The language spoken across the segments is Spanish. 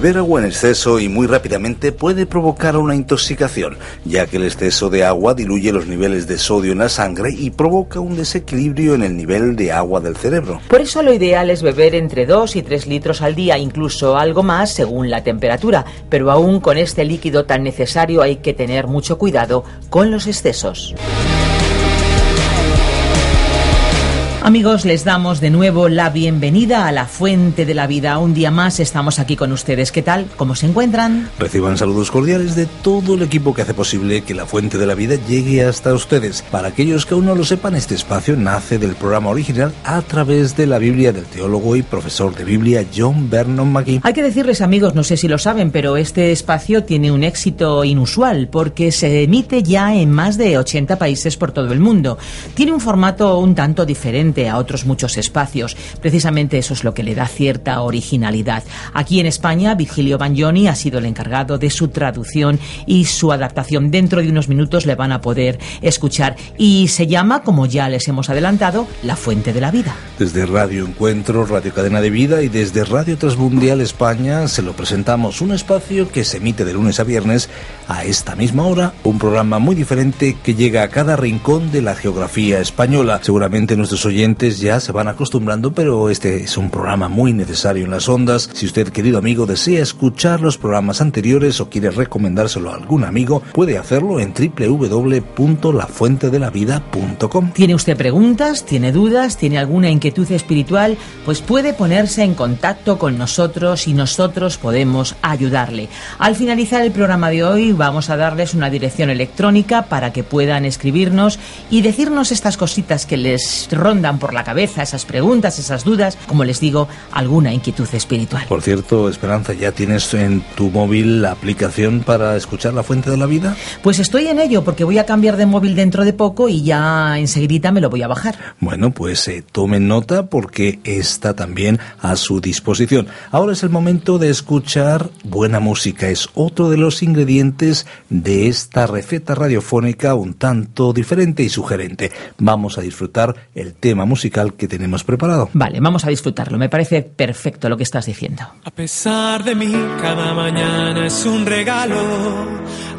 Beber agua en exceso y muy rápidamente puede provocar una intoxicación, ya que el exceso de agua diluye los niveles de sodio en la sangre y provoca un desequilibrio en el nivel de agua del cerebro. Por eso lo ideal es beber entre 2 y 3 litros al día, incluso algo más según la temperatura, pero aún con este líquido tan necesario hay que tener mucho cuidado con los excesos. Amigos, les damos de nuevo la bienvenida a la Fuente de la Vida. Un día más estamos aquí con ustedes. ¿Qué tal? ¿Cómo se encuentran? Reciban saludos cordiales de todo el equipo que hace posible que la Fuente de la Vida llegue hasta ustedes. Para aquellos que aún no lo sepan, este espacio nace del programa original a través de la Biblia del teólogo y profesor de Biblia John Vernon McGee. Hay que decirles, amigos, no sé si lo saben, pero este espacio tiene un éxito inusual porque se emite ya en más de 80 países por todo el mundo. Tiene un formato un tanto diferente a otros muchos espacios. Precisamente eso es lo que le da cierta originalidad. Aquí en España, Virgilio Bagnoni ha sido el encargado de su traducción y su adaptación. Dentro de unos minutos le van a poder escuchar y se llama, como ya les hemos adelantado, La Fuente de la Vida. Desde Radio Encuentro, Radio Cadena de Vida y desde Radio Transmundial España se lo presentamos un espacio que se emite de lunes a viernes a esta misma hora, un programa muy diferente que llega a cada rincón de la geografía española. Seguramente nuestros oyentes ya se van acostumbrando, pero este es un programa muy necesario en las ondas. Si usted, querido amigo, desea escuchar los programas anteriores o quiere recomendárselo a algún amigo, puede hacerlo en www.lafuentedelavida.com. ¿Tiene usted preguntas? ¿Tiene dudas? ¿Tiene alguna inquietud espiritual? Pues puede ponerse en contacto con nosotros y nosotros podemos ayudarle. Al finalizar el programa de hoy vamos a darles una dirección electrónica para que puedan escribirnos y decirnos estas cositas que les rondan por la cabeza esas preguntas, esas dudas, como les digo, alguna inquietud espiritual. Por cierto, Esperanza, ¿ya tienes en tu móvil la aplicación para escuchar la fuente de la vida? Pues estoy en ello, porque voy a cambiar de móvil dentro de poco y ya enseguida me lo voy a bajar. Bueno, pues eh, tomen nota porque está también a su disposición. Ahora es el momento de escuchar buena música. Es otro de los ingredientes de esta receta radiofónica un tanto diferente y sugerente. Vamos a disfrutar el tema musical que tenemos preparado. Vale, vamos a disfrutarlo. Me parece perfecto lo que estás diciendo. A pesar de mí, cada mañana es un regalo.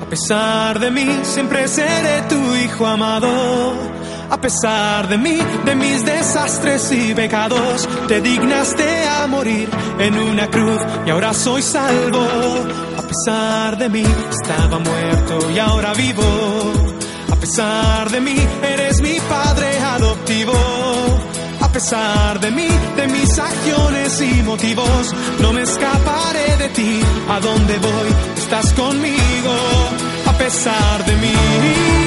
A pesar de mí, siempre seré tu hijo amado. A pesar de mí, de mis desastres y pecados, te dignaste a morir en una cruz y ahora soy salvo. A pesar de mí, estaba muerto y ahora vivo. A pesar de mí, eres mi padre adoptivo a pesar de mí, de mis acciones y motivos, no me escaparé de ti. A donde voy, estás conmigo, a pesar de mí.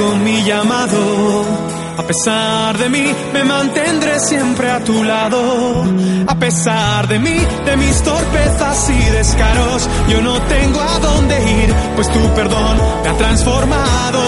Con mi llamado. A pesar de mí, me mantendré siempre a tu lado. A pesar de mí, de mis torpezas y descaros, yo no tengo a dónde ir, pues tu perdón me ha transformado.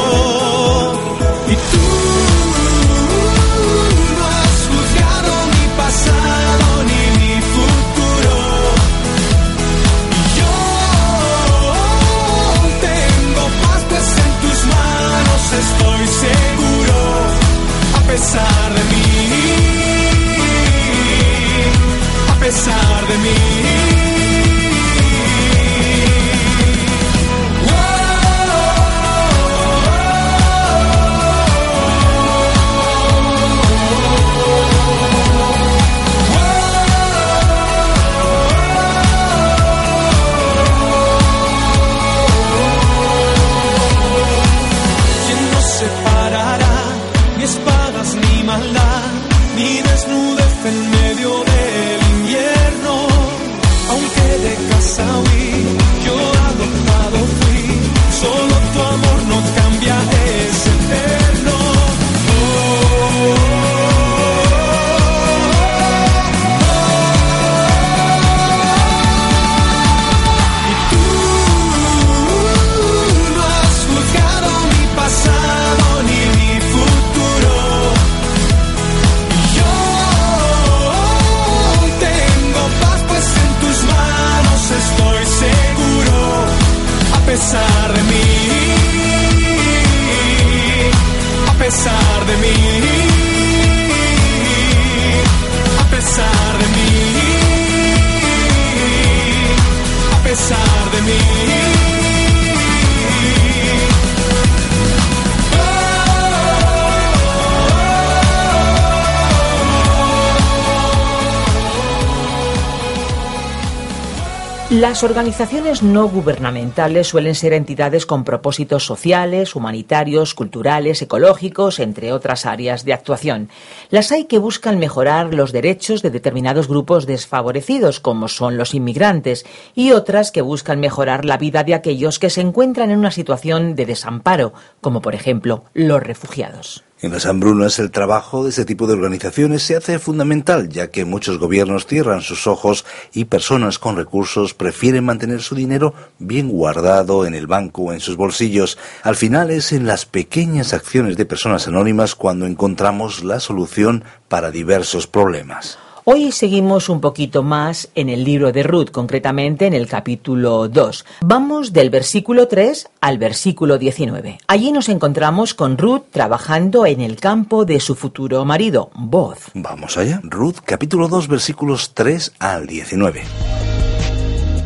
Las organizaciones no gubernamentales suelen ser entidades con propósitos sociales, humanitarios, culturales, ecológicos, entre otras áreas de actuación. Las hay que buscan mejorar los derechos de determinados grupos desfavorecidos, como son los inmigrantes, y otras que buscan mejorar la vida de aquellos que se encuentran en una situación de desamparo, como por ejemplo los refugiados. En las hambrunas el trabajo de este tipo de organizaciones se hace fundamental, ya que muchos gobiernos cierran sus ojos y personas con recursos prefieren mantener su dinero bien guardado en el banco o en sus bolsillos. Al final es en las pequeñas acciones de personas anónimas cuando encontramos la solución para diversos problemas. Hoy seguimos un poquito más en el libro de Ruth, concretamente en el capítulo 2. Vamos del versículo 3 al versículo 19. Allí nos encontramos con Ruth trabajando en el campo de su futuro marido, Boz. Vamos allá. Ruth, capítulo 2, versículos 3 al 19.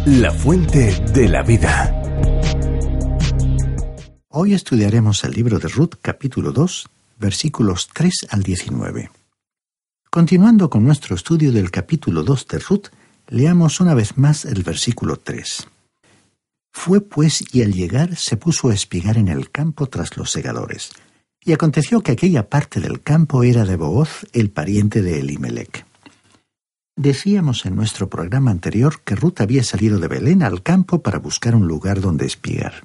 La fuente de la vida. Hoy estudiaremos el libro de Ruth, capítulo 2, versículos 3 al 19. Continuando con nuestro estudio del capítulo 2 de Ruth, leamos una vez más el versículo 3. Fue pues y al llegar se puso a espigar en el campo tras los segadores. Y aconteció que aquella parte del campo era de Booz, el pariente de Elimelech. Decíamos en nuestro programa anterior que Ruth había salido de Belén al campo para buscar un lugar donde espigar.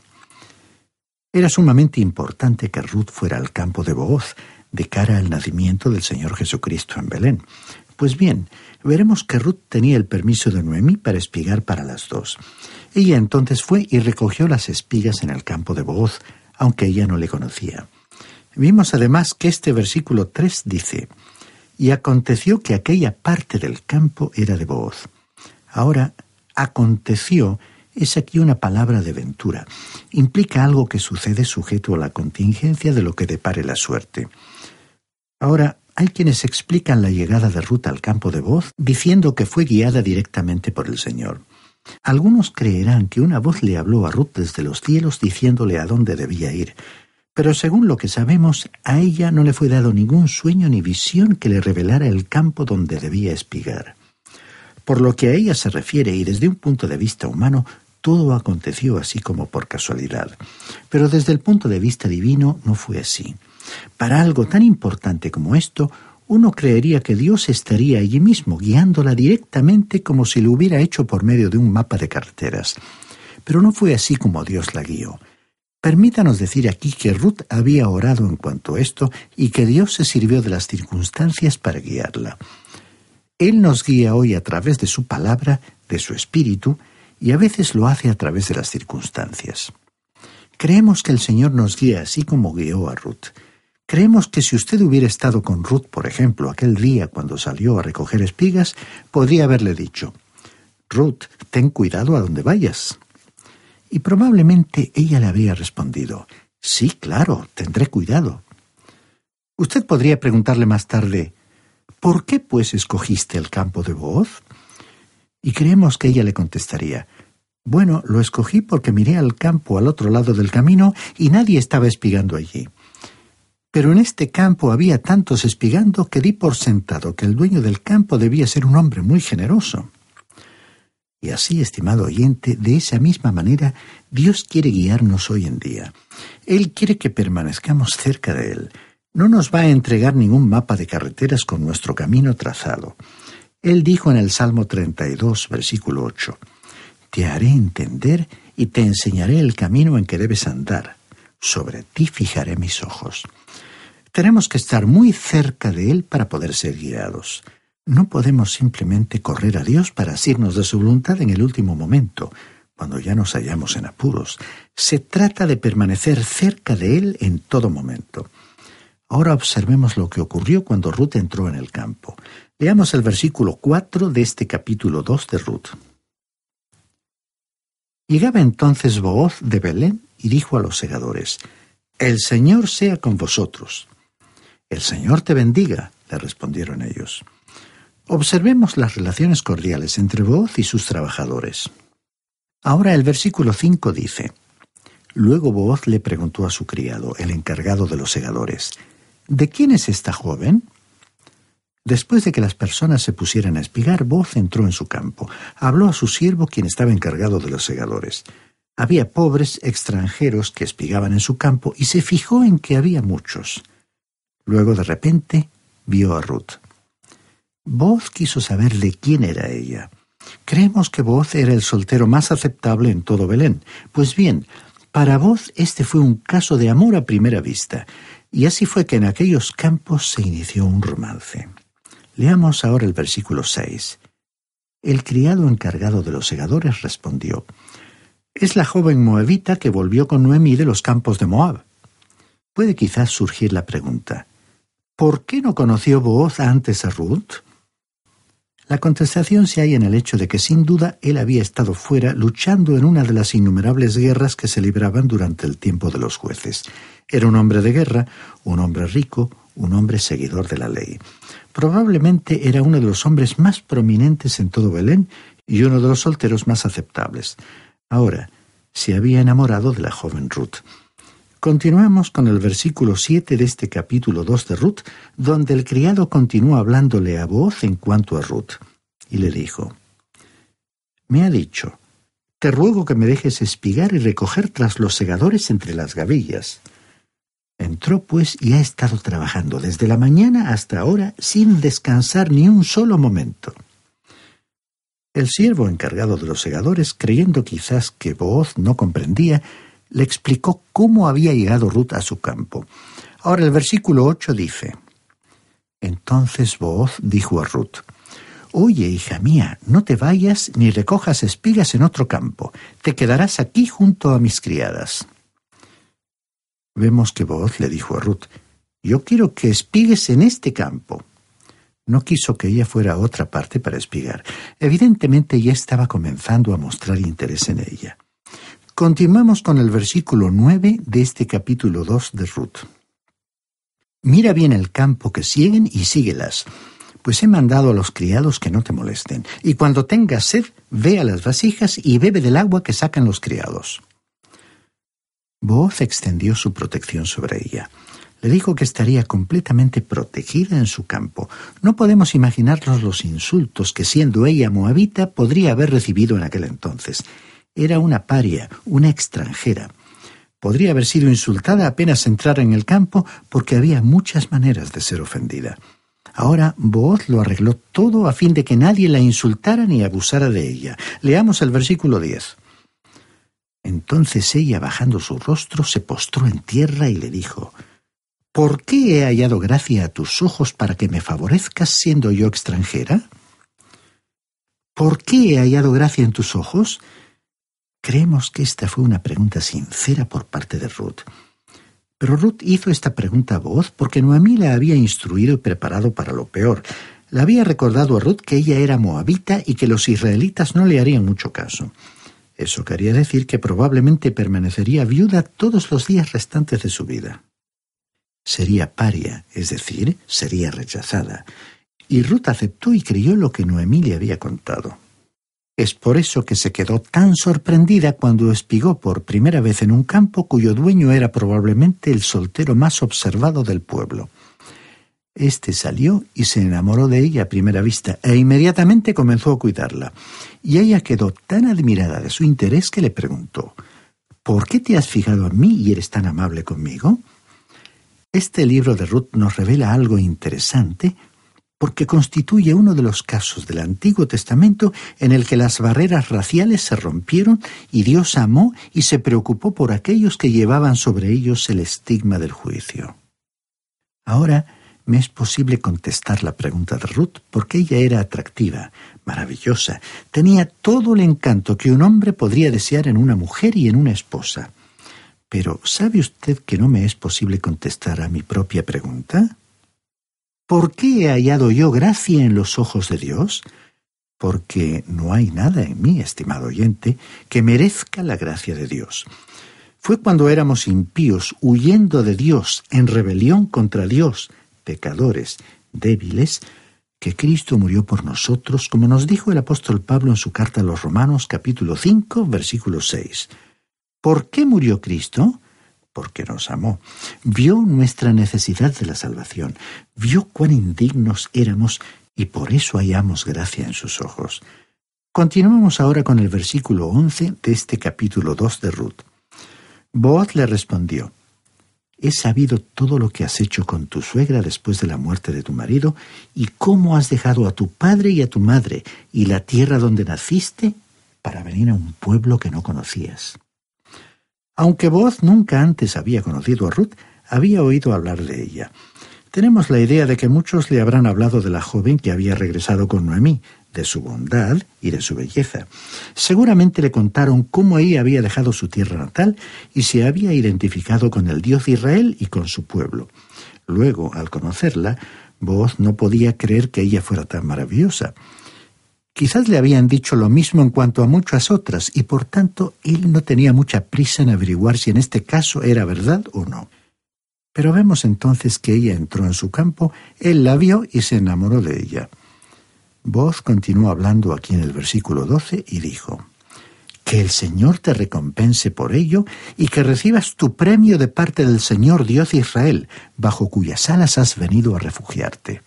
Era sumamente importante que Ruth fuera al campo de Booz, de cara al nacimiento del Señor Jesucristo en Belén. Pues bien, veremos que Ruth tenía el permiso de Noemí para espigar para las dos. Ella entonces fue y recogió las espigas en el campo de Booz, aunque ella no le conocía. Vimos además que este versículo 3 dice, y aconteció que aquella parte del campo era de Booz. Ahora, aconteció es aquí una palabra de ventura. Implica algo que sucede sujeto a la contingencia de lo que depare la suerte. Ahora, hay quienes explican la llegada de Ruth al campo de voz diciendo que fue guiada directamente por el Señor. Algunos creerán que una voz le habló a Ruth desde los cielos diciéndole a dónde debía ir, pero según lo que sabemos, a ella no le fue dado ningún sueño ni visión que le revelara el campo donde debía espigar. Por lo que a ella se refiere y desde un punto de vista humano, todo aconteció así como por casualidad. Pero desde el punto de vista divino no fue así. Para algo tan importante como esto, uno creería que Dios estaría allí mismo, guiándola directamente como si lo hubiera hecho por medio de un mapa de carteras. Pero no fue así como Dios la guió. Permítanos decir aquí que Ruth había orado en cuanto a esto y que Dios se sirvió de las circunstancias para guiarla. Él nos guía hoy a través de su palabra, de su espíritu, y a veces lo hace a través de las circunstancias. Creemos que el Señor nos guía así como guió a Ruth. Creemos que si usted hubiera estado con Ruth, por ejemplo, aquel día cuando salió a recoger espigas, podría haberle dicho, Ruth, ten cuidado a donde vayas. Y probablemente ella le habría respondido, sí, claro, tendré cuidado. Usted podría preguntarle más tarde, ¿por qué pues escogiste el campo de voz? Y creemos que ella le contestaría, bueno, lo escogí porque miré al campo al otro lado del camino y nadie estaba espigando allí. Pero en este campo había tantos espigando que di por sentado que el dueño del campo debía ser un hombre muy generoso. Y así, estimado oyente, de esa misma manera, Dios quiere guiarnos hoy en día. Él quiere que permanezcamos cerca de Él. No nos va a entregar ningún mapa de carreteras con nuestro camino trazado. Él dijo en el Salmo 32, versículo 8, Te haré entender y te enseñaré el camino en que debes andar. Sobre ti fijaré mis ojos. Tenemos que estar muy cerca de Él para poder ser guiados. No podemos simplemente correr a Dios para asirnos de su voluntad en el último momento, cuando ya nos hallamos en apuros. Se trata de permanecer cerca de Él en todo momento. Ahora observemos lo que ocurrió cuando Ruth entró en el campo. Leamos el versículo 4 de este capítulo 2 de Ruth. Llegaba entonces Booz de Belén y dijo a los segadores, El Señor sea con vosotros. El Señor te bendiga, le respondieron ellos. Observemos las relaciones cordiales entre Booz y sus trabajadores. Ahora el versículo 5 dice, Luego Booz le preguntó a su criado, el encargado de los segadores, ¿De quién es esta joven? Después de que las personas se pusieran a espigar, Boz entró en su campo. Habló a su siervo, quien estaba encargado de los segadores. Había pobres extranjeros que espigaban en su campo y se fijó en que había muchos. Luego, de repente, vio a Ruth. Boz quiso saber de quién era ella. Creemos que Boz era el soltero más aceptable en todo Belén. Pues bien, para Boz este fue un caso de amor a primera vista, y así fue que en aquellos campos se inició un romance. Leamos ahora el versículo 6. El criado encargado de los segadores respondió, Es la joven moabita que volvió con Noemí de los campos de Moab. Puede quizás surgir la pregunta, ¿por qué no conoció Booz antes a Ruth? La contestación se halla en el hecho de que sin duda él había estado fuera luchando en una de las innumerables guerras que se libraban durante el tiempo de los jueces. Era un hombre de guerra, un hombre rico, un hombre seguidor de la ley. Probablemente era uno de los hombres más prominentes en todo Belén y uno de los solteros más aceptables. Ahora, se había enamorado de la joven Ruth. Continuamos con el versículo 7 de este capítulo 2 de Ruth, donde el criado continúa hablándole a voz en cuanto a Ruth, y le dijo, Me ha dicho, te ruego que me dejes espigar y recoger tras los segadores entre las gavillas. Entró pues y ha estado trabajando desde la mañana hasta ahora sin descansar ni un solo momento. El siervo encargado de los segadores, creyendo quizás que Booz no comprendía, le explicó cómo había llegado Ruth a su campo. Ahora el versículo 8 dice, Entonces Booz dijo a Ruth, Oye, hija mía, no te vayas ni recojas espigas en otro campo, te quedarás aquí junto a mis criadas. Vemos que Booz le dijo a Ruth, Yo quiero que espigues en este campo. No quiso que ella fuera a otra parte para espigar. Evidentemente ya estaba comenzando a mostrar interés en ella. Continuamos con el versículo 9 de este capítulo 2 de Ruth. Mira bien el campo que siguen y síguelas, pues he mandado a los criados que no te molesten, y cuando tengas sed, ve a las vasijas y bebe del agua que sacan los criados. Booz extendió su protección sobre ella. Le dijo que estaría completamente protegida en su campo. No podemos imaginarnos los insultos que, siendo ella moabita, podría haber recibido en aquel entonces. Era una paria, una extranjera. Podría haber sido insultada apenas entrar en el campo porque había muchas maneras de ser ofendida. Ahora Booz lo arregló todo a fin de que nadie la insultara ni abusara de ella. Leamos el versículo 10. Entonces ella, bajando su rostro, se postró en tierra y le dijo, ¿Por qué he hallado gracia a tus ojos para que me favorezcas siendo yo extranjera? ¿Por qué he hallado gracia en tus ojos? Creemos que esta fue una pregunta sincera por parte de Ruth. Pero Ruth hizo esta pregunta a voz porque Noemí la había instruido y preparado para lo peor. Le había recordado a Ruth que ella era moabita y que los israelitas no le harían mucho caso. Eso quería decir que probablemente permanecería viuda todos los días restantes de su vida. Sería paria, es decir, sería rechazada. Y Ruth aceptó y creyó lo que Noemí le había contado. Es por eso que se quedó tan sorprendida cuando espigó por primera vez en un campo cuyo dueño era probablemente el soltero más observado del pueblo. Este salió y se enamoró de ella a primera vista e inmediatamente comenzó a cuidarla. Y ella quedó tan admirada de su interés que le preguntó ¿Por qué te has fijado en mí y eres tan amable conmigo? Este libro de Ruth nos revela algo interesante porque constituye uno de los casos del Antiguo Testamento en el que las barreras raciales se rompieron y Dios amó y se preocupó por aquellos que llevaban sobre ellos el estigma del juicio. Ahora, me es posible contestar la pregunta de Ruth porque ella era atractiva, maravillosa, tenía todo el encanto que un hombre podría desear en una mujer y en una esposa. Pero ¿sabe usted que no me es posible contestar a mi propia pregunta? ¿Por qué he hallado yo gracia en los ojos de Dios? porque no hay nada en mí, estimado oyente, que merezca la gracia de Dios. Fue cuando éramos impíos, huyendo de Dios, en rebelión contra Dios, pecadores, débiles, que Cristo murió por nosotros, como nos dijo el apóstol Pablo en su carta a los Romanos capítulo 5, versículo 6. ¿Por qué murió Cristo? Porque nos amó. Vio nuestra necesidad de la salvación, vio cuán indignos éramos y por eso hallamos gracia en sus ojos. Continuamos ahora con el versículo 11 de este capítulo 2 de Ruth. Boaz le respondió, He sabido todo lo que has hecho con tu suegra después de la muerte de tu marido, y cómo has dejado a tu padre y a tu madre y la tierra donde naciste para venir a un pueblo que no conocías. Aunque Boaz nunca antes había conocido a Ruth, había oído hablar de ella. Tenemos la idea de que muchos le habrán hablado de la joven que había regresado con Noemí, de su bondad y de su belleza. Seguramente le contaron cómo ella había dejado su tierra natal y se había identificado con el Dios de Israel y con su pueblo. Luego, al conocerla, Boaz no podía creer que ella fuera tan maravillosa. Quizás le habían dicho lo mismo en cuanto a muchas otras, y por tanto él no tenía mucha prisa en averiguar si en este caso era verdad o no. Pero vemos entonces que ella entró en su campo, él la vio y se enamoró de ella. Voz continuó hablando aquí en el versículo 12 y dijo, Que el Señor te recompense por ello y que recibas tu premio de parte del Señor Dios de Israel, bajo cuyas alas has venido a refugiarte.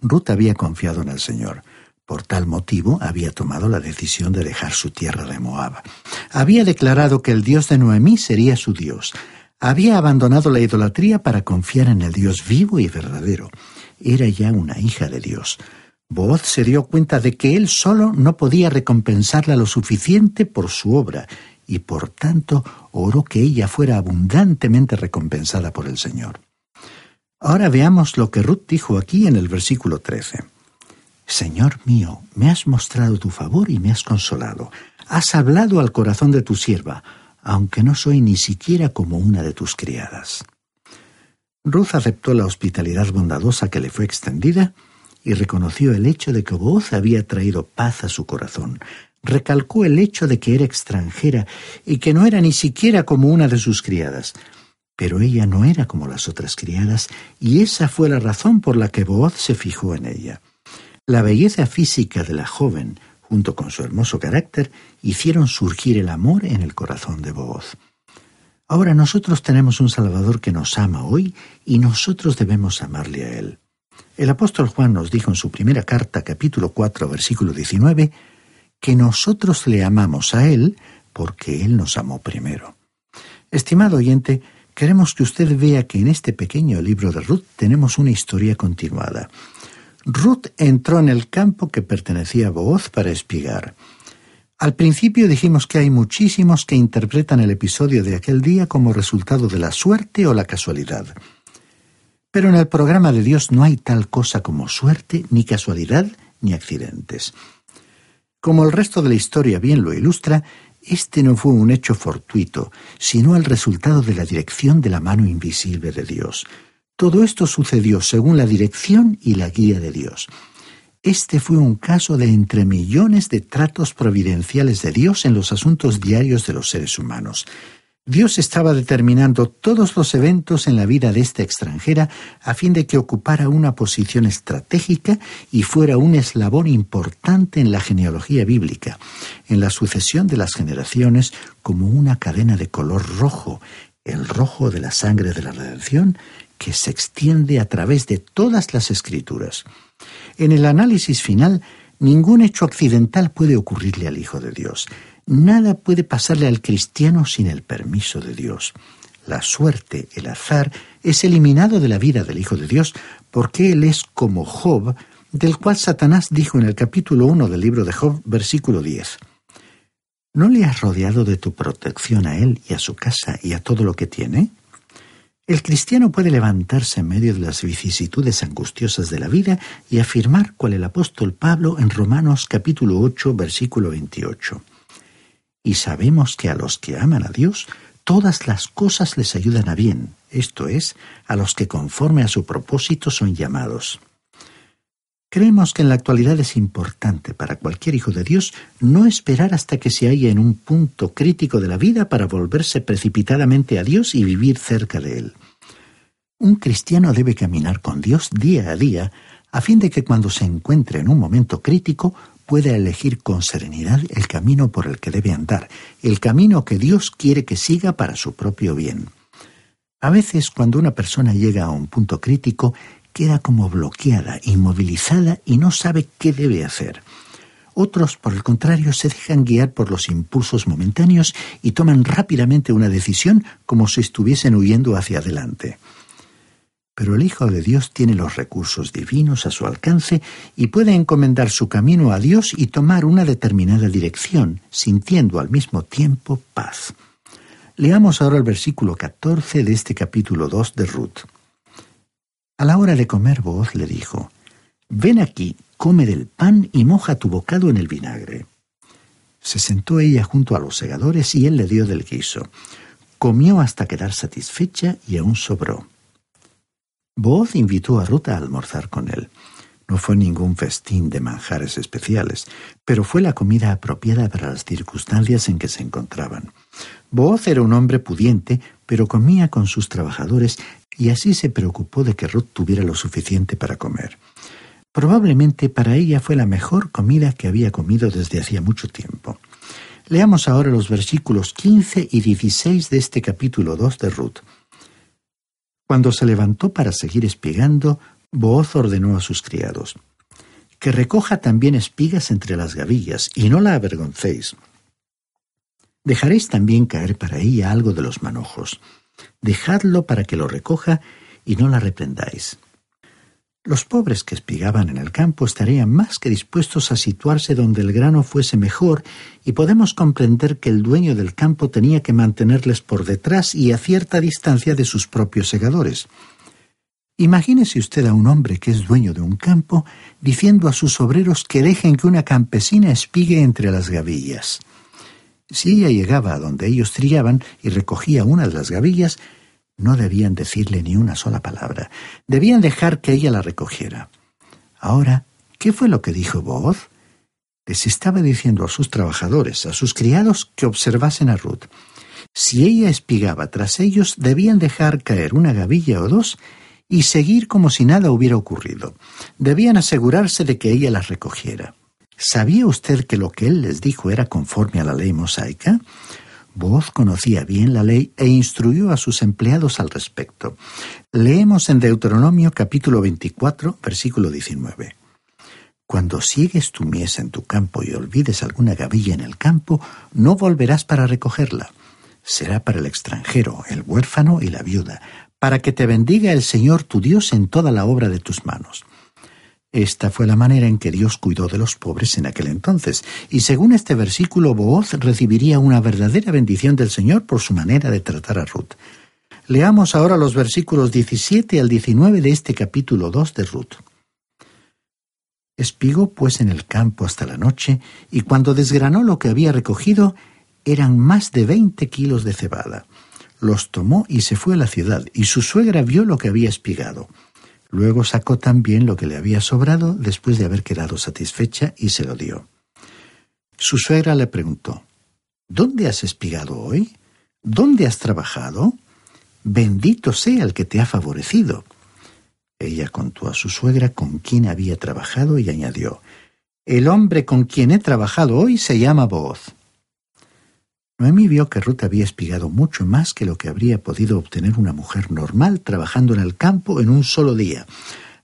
Ruth había confiado en el Señor. Por tal motivo había tomado la decisión de dejar su tierra de Moab. Había declarado que el Dios de Noemí sería su Dios. Había abandonado la idolatría para confiar en el Dios vivo y verdadero. Era ya una hija de Dios. Boaz se dio cuenta de que él solo no podía recompensarla lo suficiente por su obra, y por tanto oró que ella fuera abundantemente recompensada por el Señor. Ahora veamos lo que Ruth dijo aquí en el versículo 13. Señor mío, me has mostrado tu favor y me has consolado. Has hablado al corazón de tu sierva, aunque no soy ni siquiera como una de tus criadas. Ruth aceptó la hospitalidad bondadosa que le fue extendida y reconoció el hecho de que voz había traído paz a su corazón. Recalcó el hecho de que era extranjera y que no era ni siquiera como una de sus criadas. Pero ella no era como las otras criadas, y esa fue la razón por la que Booz se fijó en ella. La belleza física de la joven, junto con su hermoso carácter, hicieron surgir el amor en el corazón de Booz. Ahora nosotros tenemos un Salvador que nos ama hoy y nosotros debemos amarle a Él. El apóstol Juan nos dijo en su primera carta, capítulo 4, versículo 19, que nosotros le amamos a Él porque Él nos amó primero. Estimado oyente, queremos que usted vea que en este pequeño libro de Ruth tenemos una historia continuada. Ruth entró en el campo que pertenecía a Booz para espigar. Al principio dijimos que hay muchísimos que interpretan el episodio de aquel día como resultado de la suerte o la casualidad. Pero en el programa de Dios no hay tal cosa como suerte, ni casualidad, ni accidentes. Como el resto de la historia bien lo ilustra, este no fue un hecho fortuito, sino el resultado de la dirección de la mano invisible de Dios. Todo esto sucedió según la dirección y la guía de Dios. Este fue un caso de entre millones de tratos providenciales de Dios en los asuntos diarios de los seres humanos. Dios estaba determinando todos los eventos en la vida de esta extranjera a fin de que ocupara una posición estratégica y fuera un eslabón importante en la genealogía bíblica, en la sucesión de las generaciones como una cadena de color rojo, el rojo de la sangre de la redención, que se extiende a través de todas las escrituras. En el análisis final, ningún hecho accidental puede ocurrirle al Hijo de Dios. Nada puede pasarle al cristiano sin el permiso de Dios. La suerte, el azar, es eliminado de la vida del Hijo de Dios porque Él es como Job, del cual Satanás dijo en el capítulo 1 del libro de Job, versículo 10. ¿No le has rodeado de tu protección a Él y a su casa y a todo lo que tiene? El cristiano puede levantarse en medio de las vicisitudes angustiosas de la vida y afirmar cual el apóstol Pablo en Romanos capítulo 8, versículo 28 y sabemos que a los que aman a Dios, todas las cosas les ayudan a bien, esto es, a los que conforme a su propósito son llamados. Creemos que en la actualidad es importante para cualquier hijo de Dios no esperar hasta que se haya en un punto crítico de la vida para volverse precipitadamente a Dios y vivir cerca de Él. Un cristiano debe caminar con Dios día a día a fin de que cuando se encuentre en un momento crítico pueda elegir con serenidad el camino por el que debe andar, el camino que Dios quiere que siga para su propio bien. A veces cuando una persona llega a un punto crítico, queda como bloqueada, inmovilizada y no sabe qué debe hacer. Otros, por el contrario, se dejan guiar por los impulsos momentáneos y toman rápidamente una decisión como si estuviesen huyendo hacia adelante. Pero el Hijo de Dios tiene los recursos divinos a su alcance y puede encomendar su camino a Dios y tomar una determinada dirección, sintiendo al mismo tiempo paz. Leamos ahora el versículo 14 de este capítulo 2 de Ruth. A la hora de comer, Boaz le dijo, Ven aquí, come del pan y moja tu bocado en el vinagre. Se sentó ella junto a los segadores y él le dio del guiso. Comió hasta quedar satisfecha y aún sobró. Boaz invitó a Ruth a almorzar con él. No fue ningún festín de manjares especiales, pero fue la comida apropiada para las circunstancias en que se encontraban. Boaz era un hombre pudiente, pero comía con sus trabajadores y así se preocupó de que Ruth tuviera lo suficiente para comer. Probablemente para ella fue la mejor comida que había comido desde hacía mucho tiempo. Leamos ahora los versículos 15 y 16 de este capítulo 2 de Ruth. Cuando se levantó para seguir espigando, Booz ordenó a sus criados, que recoja también espigas entre las gavillas, y no la avergoncéis. Dejaréis también caer para ella algo de los manojos. Dejadlo para que lo recoja y no la reprendáis. Los pobres que espigaban en el campo estarían más que dispuestos a situarse donde el grano fuese mejor, y podemos comprender que el dueño del campo tenía que mantenerles por detrás y a cierta distancia de sus propios segadores. Imagínese usted a un hombre que es dueño de un campo diciendo a sus obreros que dejen que una campesina espigue entre las gavillas. Si ella llegaba a donde ellos trillaban y recogía una de las gavillas, no debían decirle ni una sola palabra. Debían dejar que ella la recogiera. Ahora, ¿qué fue lo que dijo Boaz? Les estaba diciendo a sus trabajadores, a sus criados, que observasen a Ruth. Si ella espigaba tras ellos, debían dejar caer una gavilla o dos y seguir como si nada hubiera ocurrido. Debían asegurarse de que ella las recogiera. ¿Sabía usted que lo que él les dijo era conforme a la ley mosaica? Boaz conocía bien la ley e instruyó a sus empleados al respecto. Leemos en Deuteronomio capítulo 24, versículo 19. Cuando sigues tu mies en tu campo y olvides alguna gavilla en el campo, no volverás para recogerla. Será para el extranjero, el huérfano y la viuda, para que te bendiga el Señor tu Dios en toda la obra de tus manos. Esta fue la manera en que Dios cuidó de los pobres en aquel entonces, y según este versículo, Booz recibiría una verdadera bendición del Señor por su manera de tratar a Ruth. Leamos ahora los versículos 17 al 19 de este capítulo 2 de Ruth. Espigó pues en el campo hasta la noche, y cuando desgranó lo que había recogido, eran más de veinte kilos de cebada. Los tomó y se fue a la ciudad, y su suegra vio lo que había espigado. Luego sacó también lo que le había sobrado después de haber quedado satisfecha y se lo dio. Su suegra le preguntó, ¿Dónde has espigado hoy? ¿Dónde has trabajado? Bendito sea el que te ha favorecido. Ella contó a su suegra con quién había trabajado y añadió, El hombre con quien he trabajado hoy se llama Booz. Noemí vio que Ruth había espigado mucho más que lo que habría podido obtener una mujer normal trabajando en el campo en un solo día.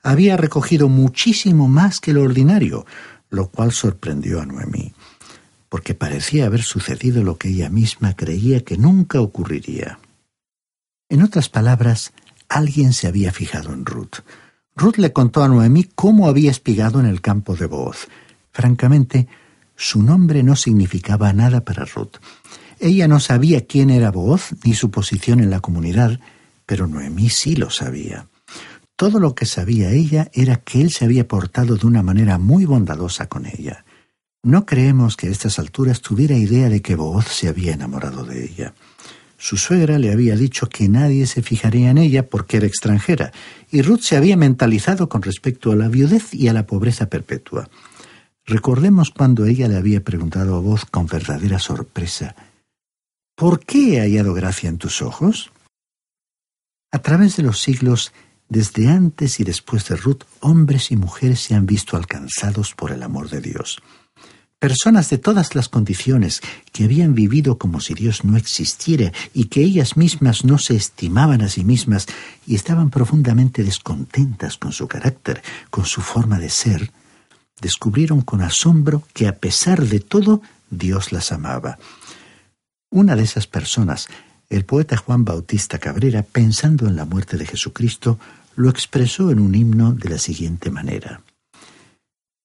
Había recogido muchísimo más que lo ordinario, lo cual sorprendió a Noemí, porque parecía haber sucedido lo que ella misma creía que nunca ocurriría. En otras palabras, alguien se había fijado en Ruth. Ruth le contó a Noemí cómo había espigado en el campo de voz. Francamente, su nombre no significaba nada para Ruth. Ella no sabía quién era Booz ni su posición en la comunidad, pero Noemí sí lo sabía. Todo lo que sabía ella era que él se había portado de una manera muy bondadosa con ella. No creemos que a estas alturas tuviera idea de que Booz se había enamorado de ella. Su suegra le había dicho que nadie se fijaría en ella porque era extranjera, y Ruth se había mentalizado con respecto a la viudez y a la pobreza perpetua. Recordemos cuando ella le había preguntado a voz con verdadera sorpresa ¿Por qué he hallado gracia en tus ojos? A través de los siglos, desde antes y después de Ruth, hombres y mujeres se han visto alcanzados por el amor de Dios. Personas de todas las condiciones que habían vivido como si Dios no existiera y que ellas mismas no se estimaban a sí mismas y estaban profundamente descontentas con su carácter, con su forma de ser, descubrieron con asombro que a pesar de todo Dios las amaba. Una de esas personas, el poeta Juan Bautista Cabrera, pensando en la muerte de Jesucristo, lo expresó en un himno de la siguiente manera.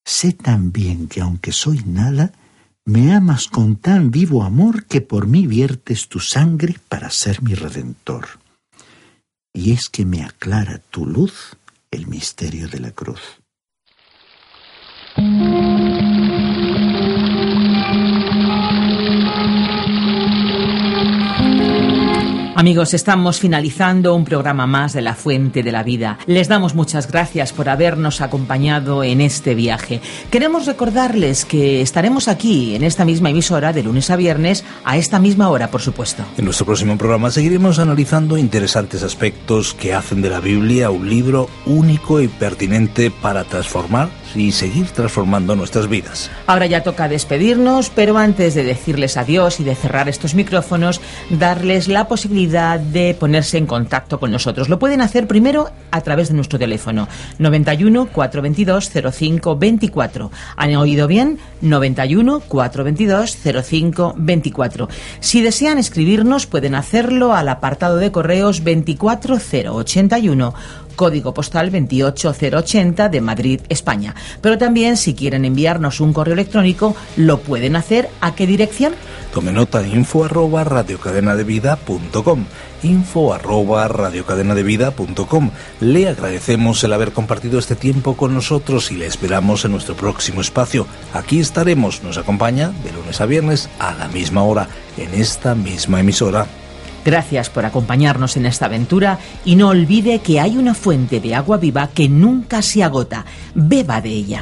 Sé también que aunque soy nada, me amas con tan vivo amor que por mí viertes tu sangre para ser mi redentor. Y es que me aclara tu luz el misterio de la cruz. Amigos, estamos finalizando un programa más de La Fuente de la Vida. Les damos muchas gracias por habernos acompañado en este viaje. Queremos recordarles que estaremos aquí en esta misma emisora de lunes a viernes a esta misma hora, por supuesto. En nuestro próximo programa seguiremos analizando interesantes aspectos que hacen de la Biblia un libro único y pertinente para transformar y seguir transformando nuestras vidas. Ahora ya toca despedirnos, pero antes de decirles adiós y de cerrar estos micrófonos, darles la posibilidad de ponerse en contacto con nosotros. Lo pueden hacer primero a través de nuestro teléfono 91 422 05 24. ¿Han oído bien? 91 422 05 24. Si desean escribirnos, pueden hacerlo al apartado de correos 24081 código postal 28080 de Madrid, España. Pero también si quieren enviarnos un correo electrónico, lo pueden hacer. ¿A qué dirección? Tome nota info arroba radiocadenadevida.com info arroba radiocadenadevida.com Le agradecemos el haber compartido este tiempo con nosotros y le esperamos en nuestro próximo espacio. Aquí estaremos, nos acompaña de lunes a viernes a la misma hora en esta misma emisora. Gracias por acompañarnos en esta aventura y no olvide que hay una fuente de agua viva que nunca se agota. Beba de ella.